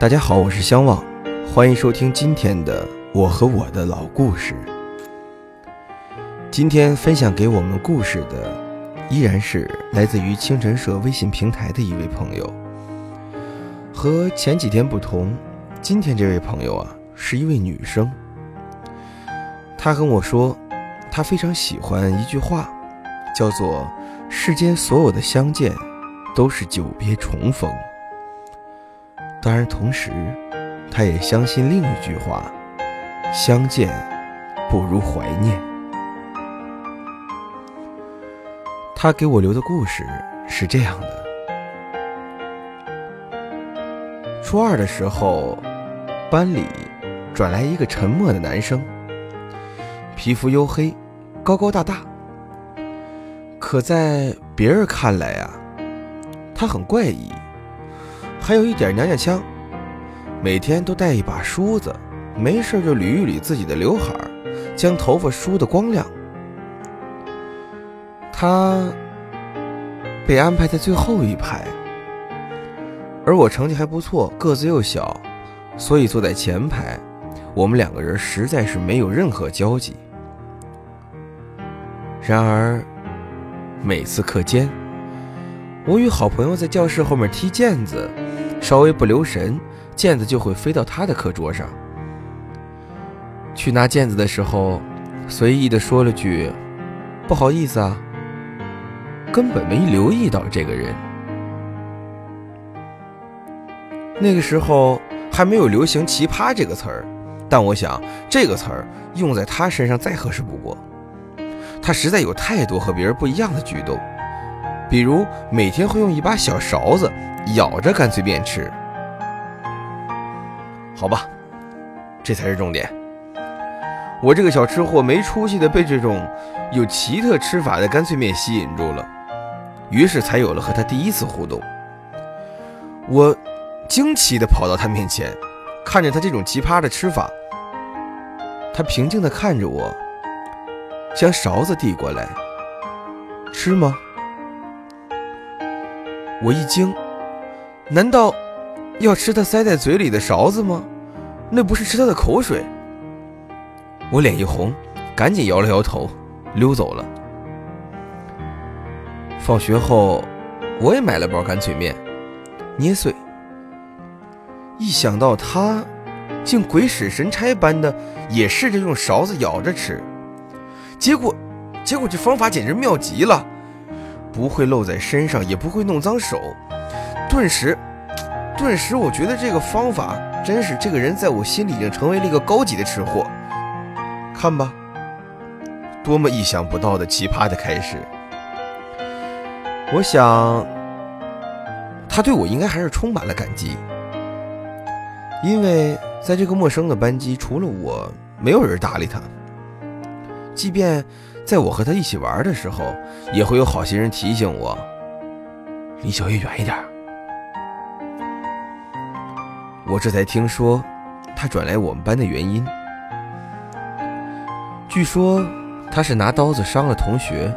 大家好，我是相望，欢迎收听今天的我和我的老故事。今天分享给我们故事的依然是来自于清晨社微信平台的一位朋友。和前几天不同，今天这位朋友啊是一位女生。她跟我说，她非常喜欢一句话，叫做“世间所有的相见，都是久别重逢”。当然，同时，他也相信另一句话：“相见不如怀念。”他给我留的故事是这样的：初二的时候，班里转来一个沉默的男生，皮肤黝黑，高高大大。可在别人看来啊，他很怪异。还有一点娘娘腔，每天都带一把梳子，没事就捋一捋自己的刘海儿将头发梳得光亮。他被安排在最后一排，而我成绩还不错，个子又小，所以坐在前排。我们两个人实在是没有任何交集。然而，每次课间，我与好朋友在教室后面踢毽子。稍微不留神，毽子就会飞到他的课桌上。去拿毽子的时候，随意的说了句：“不好意思啊。”根本没留意到这个人。那个时候还没有流行“奇葩”这个词儿，但我想这个词儿用在他身上再合适不过。他实在有太多和别人不一样的举动。比如每天会用一把小勺子舀着干脆面吃，好吧，这才是重点。我这个小吃货没出息的被这种有奇特吃法的干脆面吸引住了，于是才有了和他第一次互动。我惊奇的跑到他面前，看着他这种奇葩的吃法，他平静的看着我，将勺子递过来，吃吗？我一惊，难道要吃他塞在嘴里的勺子吗？那不是吃他的口水。我脸一红，赶紧摇了摇头，溜走了。放学后，我也买了包干脆面，捏碎。一想到他竟鬼使神差般的也试着用勺子舀着吃，结果，结果这方法简直妙极了。不会露在身上，也不会弄脏手。顿时，顿时，我觉得这个方法真是这个人在我心里已经成为了一个高级的吃货。看吧，多么意想不到的奇葩的开始！我想，他对我应该还是充满了感激，因为在这个陌生的班级，除了我，没有人搭理他。即便……在我和他一起玩的时候，也会有好心人提醒我，离小叶远一点。我这才听说，他转来我们班的原因。据说他是拿刀子伤了同学，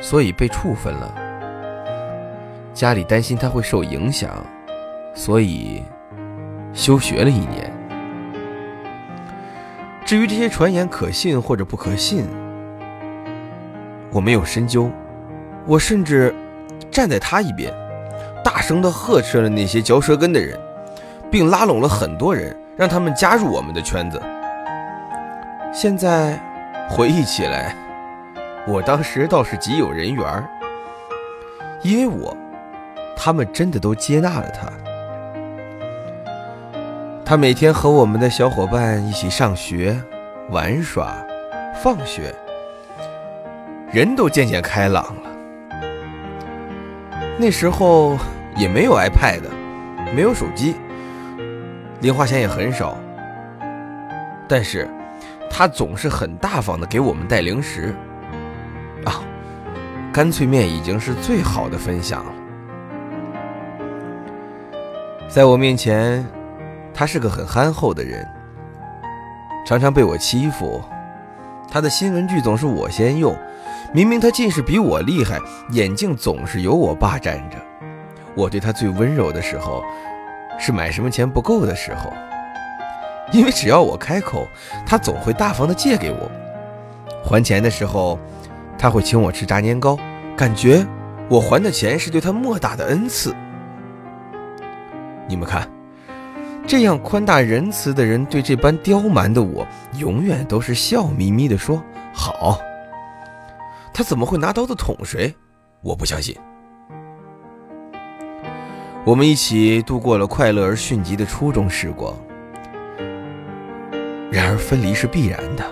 所以被处分了。家里担心他会受影响，所以休学了一年。至于这些传言可信或者不可信，我没有深究，我甚至站在他一边，大声地呵斥了那些嚼舌根的人，并拉拢了很多人，让他们加入我们的圈子。现在回忆起来，我当时倒是极有人缘，因为我，他们真的都接纳了他。他每天和我们的小伙伴一起上学、玩耍、放学。人都渐渐开朗了。那时候也没有 iPad，没有手机，零花钱也很少。但是，他总是很大方的给我们带零食。啊，干脆面已经是最好的分享了。在我面前，他是个很憨厚的人，常常被我欺负。他的新文具总是我先用。明明他近视比我厉害，眼镜总是由我霸占着。我对他最温柔的时候，是买什么钱不够的时候，因为只要我开口，他总会大方的借给我。还钱的时候，他会请我吃炸年糕，感觉我还的钱是对他莫大的恩赐。你们看，这样宽大仁慈的人，对这般刁蛮的我，永远都是笑眯眯的说好。他怎么会拿刀子捅谁？我不相信。我们一起度过了快乐而迅疾的初中时光，然而分离是必然的。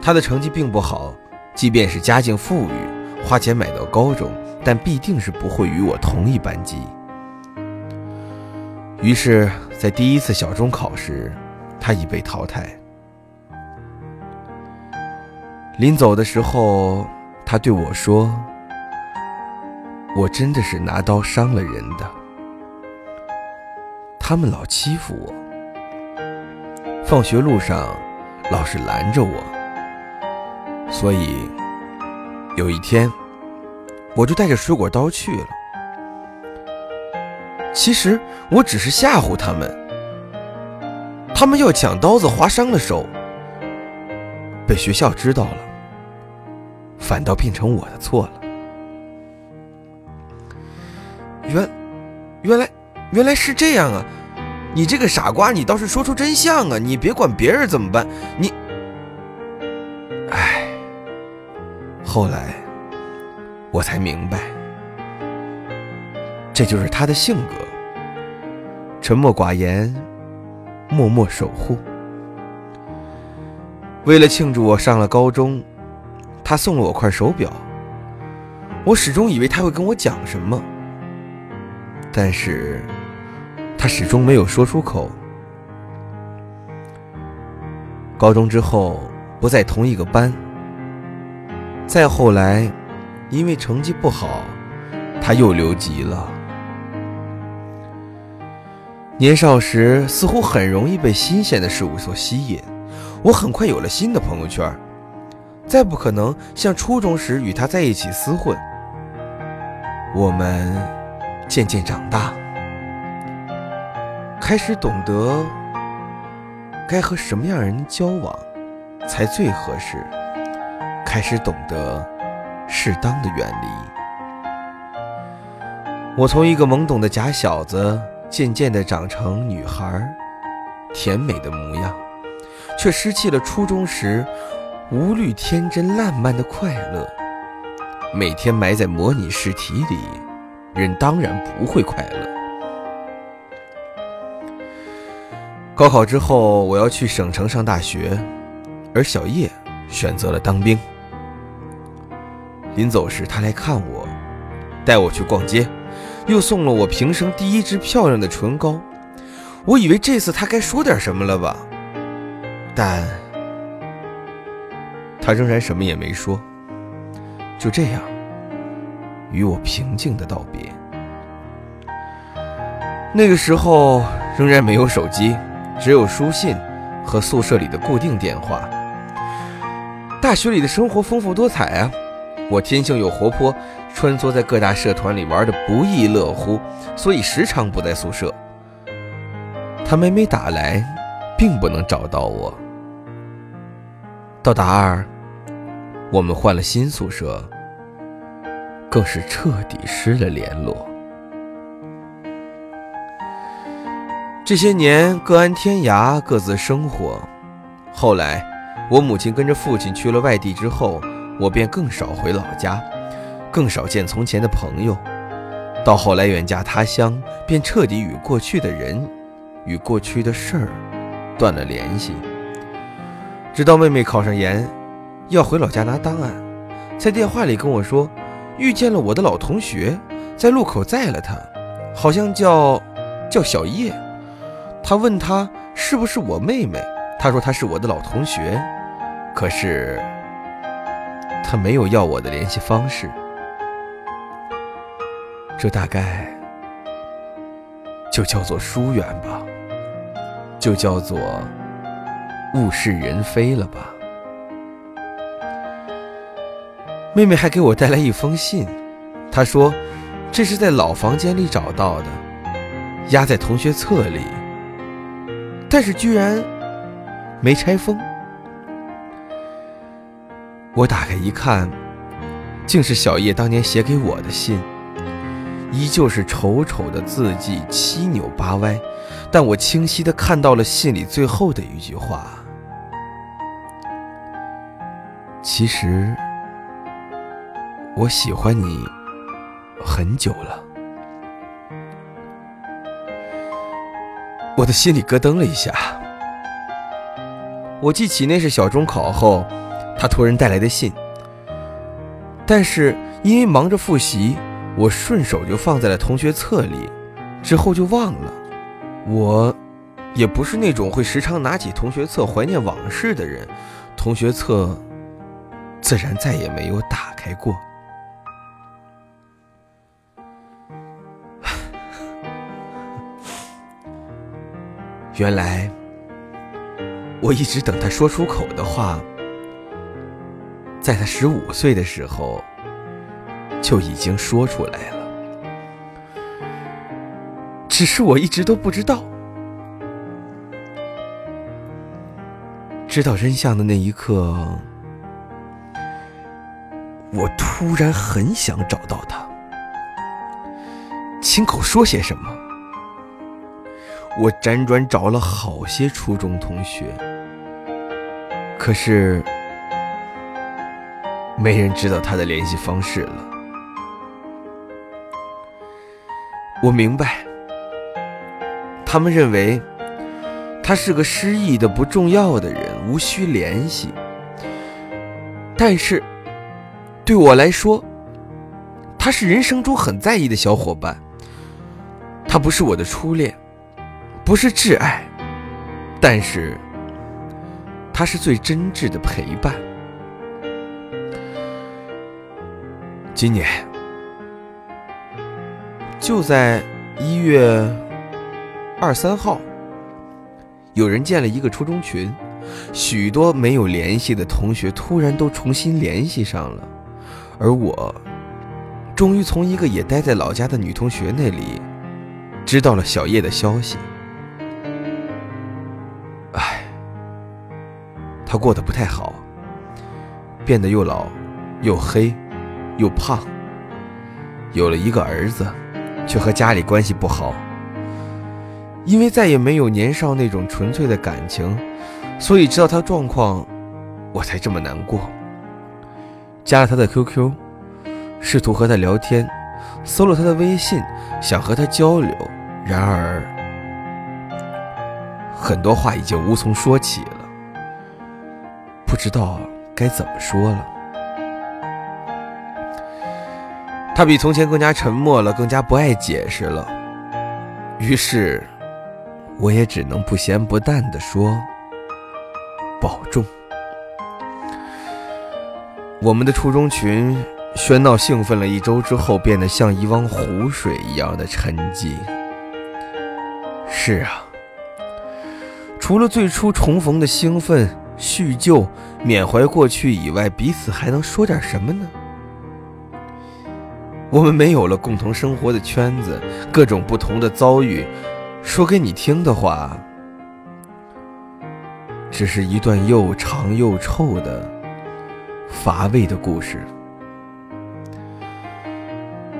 他的成绩并不好，即便是家境富裕，花钱买到高中，但必定是不会与我同一班级。于是，在第一次小中考时，他已被淘汰。临走的时候，他对我说。我真的是拿刀伤了人的，他们老欺负我，放学路上老是拦着我，所以有一天我就带着水果刀去了。其实我只是吓唬他们，他们要抢刀子划伤了手，被学校知道了，反倒变成我的错了。原，原来，原来是这样啊！你这个傻瓜，你倒是说出真相啊！你别管别人怎么办，你……哎，后来我才明白，这就是他的性格：沉默寡言，默默守护。为了庆祝我上了高中，他送了我块手表。我始终以为他会跟我讲什么。但是，他始终没有说出口。高中之后不在同一个班，再后来，因为成绩不好，他又留级了。年少时似乎很容易被新鲜的事物所吸引，我很快有了新的朋友圈，再不可能像初中时与他在一起厮混。我们。渐渐长大，开始懂得该和什么样人交往才最合适，开始懂得适当的远离。我从一个懵懂的假小子，渐渐地长成女孩，甜美的模样，却失去了初中时无虑、天真、烂漫的快乐。每天埋在模拟试题里。人当然不会快乐。高考之后，我要去省城上大学，而小叶选择了当兵。临走时，他来看我，带我去逛街，又送了我平生第一支漂亮的唇膏。我以为这次他该说点什么了吧，但他仍然什么也没说。就这样。与我平静的道别。那个时候仍然没有手机，只有书信和宿舍里的固定电话。大学里的生活丰富多彩啊！我天性又活泼，穿梭在各大社团里玩的不亦乐乎，所以时常不在宿舍。他每每打来，并不能找到我。到大二，我们换了新宿舍。更是彻底失了联络。这些年各安天涯，各自生活。后来，我母亲跟着父亲去了外地之后，我便更少回老家，更少见从前的朋友。到后来远嫁他乡，便彻底与过去的人、与过去的事儿断了联系。直到妹妹考上研，要回老家拿档案，在电话里跟我说。遇见了我的老同学，在路口载了他，好像叫叫小叶。他问他是不是我妹妹，他说他是我的老同学，可是他没有要我的联系方式。这大概就叫做疏远吧，就叫做物是人非了吧。妹妹还给我带来一封信，她说：“这是在老房间里找到的，压在同学册里，但是居然没拆封。我打开一看，竟是小叶当年写给我的信，依旧是丑丑的字迹，七扭八歪，但我清晰的看到了信里最后的一句话：“其实我喜欢你很久了。”我的心里咯噔了一下，我记起那是小中考后。他托人带来的信，但是因为忙着复习，我顺手就放在了同学册里，之后就忘了。我也不是那种会时常拿起同学册怀念往事的人，同学册自然再也没有打开过。原来我一直等他说出口的话。在他十五岁的时候，就已经说出来了，只是我一直都不知道。知道真相的那一刻，我突然很想找到他，亲口说些什么。我辗转找了好些初中同学，可是。没人知道他的联系方式了。我明白，他们认为他是个失忆的不重要的人，无需联系。但是对我来说，他是人生中很在意的小伙伴。他不是我的初恋，不是挚爱，但是他是最真挚的陪伴。今年就在一月二三号，有人建了一个初中群，许多没有联系的同学突然都重新联系上了，而我终于从一个也待在老家的女同学那里知道了小叶的消息。唉，她过得不太好，变得又老又黑。又胖，有了一个儿子，却和家里关系不好。因为再也没有年少那种纯粹的感情，所以知道他状况，我才这么难过。加了他的 QQ，试图和他聊天，搜了他的微信，想和他交流。然而，很多话已经无从说起了，不知道该怎么说了。他比从前更加沉默了，更加不爱解释了。于是，我也只能不咸不淡的说：“保重。”我们的初中群喧闹兴奋了一周之后，变得像一汪湖水一样的沉寂。是啊，除了最初重逢的兴奋、叙旧、缅怀过去以外，彼此还能说点什么呢？我们没有了共同生活的圈子，各种不同的遭遇，说给你听的话，只是一段又长又臭的乏味的故事。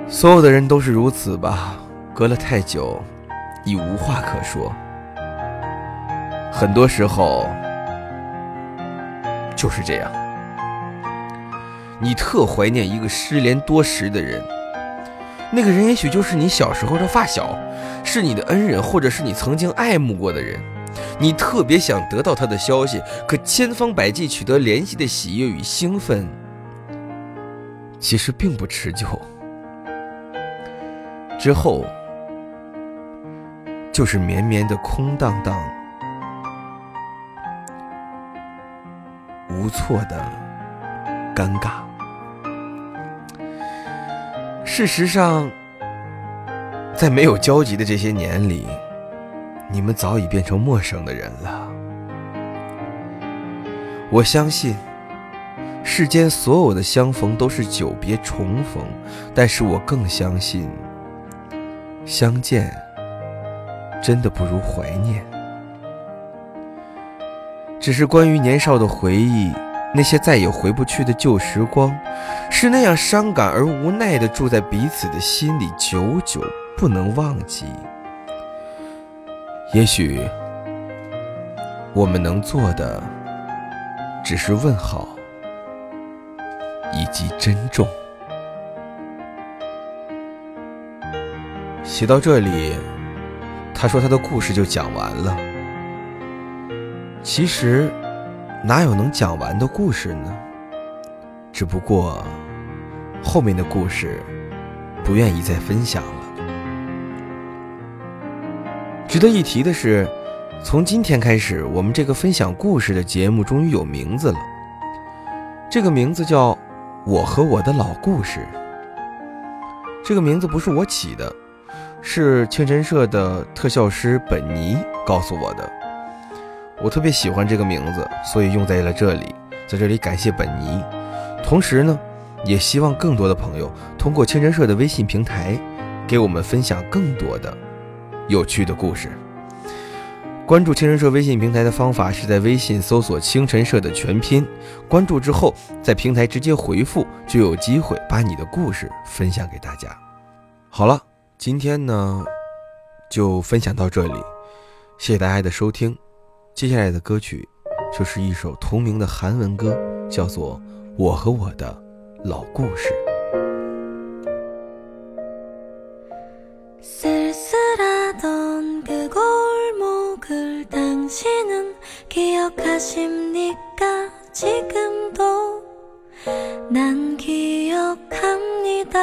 所有的人都是如此吧？隔了太久，已无话可说。很多时候就是这样，你特怀念一个失联多时的人。那个人也许就是你小时候的发小，是你的恩人，或者是你曾经爱慕过的人。你特别想得到他的消息，可千方百计取得联系的喜悦与兴奋，其实并不持久。之后就是绵绵的空荡荡、无措的尴尬。事实上，在没有交集的这些年里，你们早已变成陌生的人了。我相信，世间所有的相逢都是久别重逢，但是我更相信，相见真的不如怀念。只是关于年少的回忆，那些再也回不去的旧时光，是那样伤感而无奈的住在彼此的心里，久久不能忘记。也许，我们能做的，只是问好，以及珍重。写到这里，他说他的故事就讲完了。其实，哪有能讲完的故事呢？只不过，后面的故事，不愿意再分享了。值得一提的是，从今天开始，我们这个分享故事的节目终于有名字了。这个名字叫《我和我的老故事》。这个名字不是我起的，是青晨社的特效师本尼告诉我的。我特别喜欢这个名字，所以用在了这里。在这里感谢本尼，同时呢，也希望更多的朋友通过青晨社的微信平台，给我们分享更多的。有趣的故事。关注青晨社微信平台的方法是在微信搜索“青晨社”的全拼，关注之后在平台直接回复，就有机会把你的故事分享给大家。好了，今天呢就分享到这里，谢谢大家的收听。接下来的歌曲就是一首同名的韩文歌，叫做《我和我的老故事》。 기억하십니까? 지금도 난 기억합니다